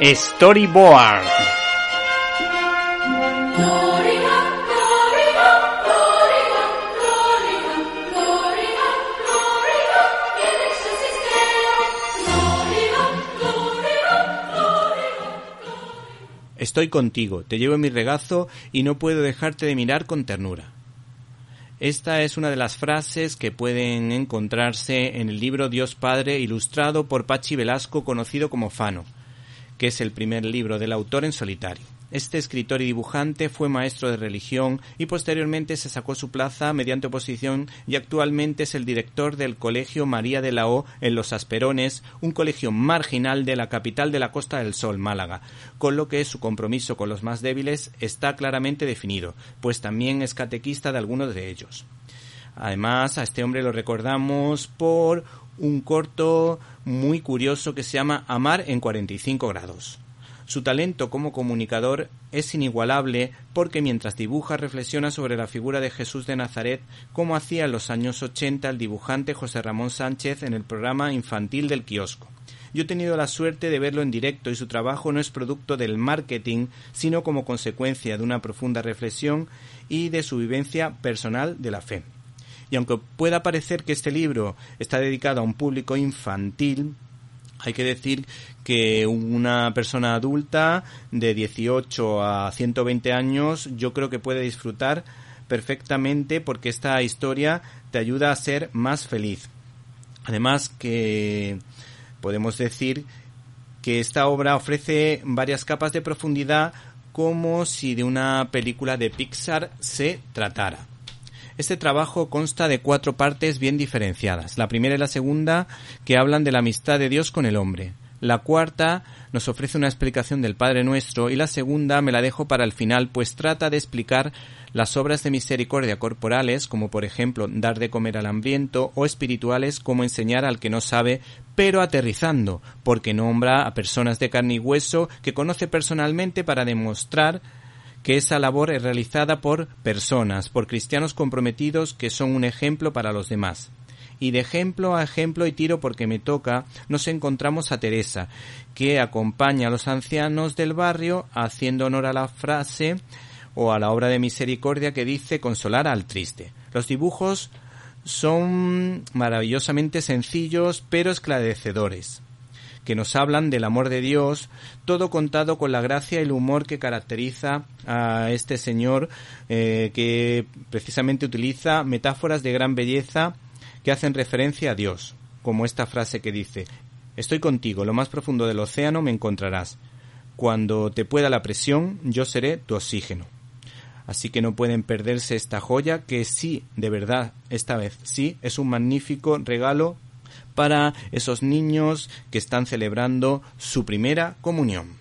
Storyboard. Estoy contigo, te llevo en mi regazo y no puedo dejarte de mirar con ternura. Esta es una de las frases que pueden encontrarse en el libro Dios Padre ilustrado por Pachi Velasco conocido como Fano, que es el primer libro del autor en solitario. Este escritor y dibujante fue maestro de religión y posteriormente se sacó su plaza mediante oposición y actualmente es el director del Colegio María de la O en Los Asperones, un colegio marginal de la capital de la Costa del Sol, Málaga, con lo que su compromiso con los más débiles está claramente definido, pues también es catequista de algunos de ellos. Además, a este hombre lo recordamos por un corto muy curioso que se llama Amar en 45 grados. Su talento como comunicador es inigualable porque mientras dibuja reflexiona sobre la figura de Jesús de Nazaret como hacía en los años 80 el dibujante José Ramón Sánchez en el programa infantil del kiosco. Yo he tenido la suerte de verlo en directo y su trabajo no es producto del marketing, sino como consecuencia de una profunda reflexión y de su vivencia personal de la fe. Y aunque pueda parecer que este libro está dedicado a un público infantil, hay que decir que una persona adulta de 18 a 120 años yo creo que puede disfrutar perfectamente porque esta historia te ayuda a ser más feliz. Además que podemos decir que esta obra ofrece varias capas de profundidad como si de una película de Pixar se tratara. Este trabajo consta de cuatro partes bien diferenciadas. La primera y la segunda que hablan de la amistad de Dios con el hombre. La cuarta nos ofrece una explicación del Padre Nuestro y la segunda me la dejo para el final, pues trata de explicar las obras de misericordia corporales, como por ejemplo dar de comer al hambriento, o espirituales, como enseñar al que no sabe, pero aterrizando, porque nombra a personas de carne y hueso que conoce personalmente para demostrar que esa labor es realizada por personas, por cristianos comprometidos que son un ejemplo para los demás. Y de ejemplo a ejemplo y tiro porque me toca, nos encontramos a Teresa, que acompaña a los ancianos del barrio haciendo honor a la frase o a la obra de misericordia que dice consolar al triste. Los dibujos son maravillosamente sencillos pero esclarecedores que nos hablan del amor de Dios, todo contado con la gracia y el humor que caracteriza a este señor eh, que precisamente utiliza metáforas de gran belleza que hacen referencia a Dios, como esta frase que dice Estoy contigo, lo más profundo del océano me encontrarás. Cuando te pueda la presión, yo seré tu oxígeno. Así que no pueden perderse esta joya que sí, de verdad, esta vez sí, es un magnífico regalo para esos niños que están celebrando su primera comunión.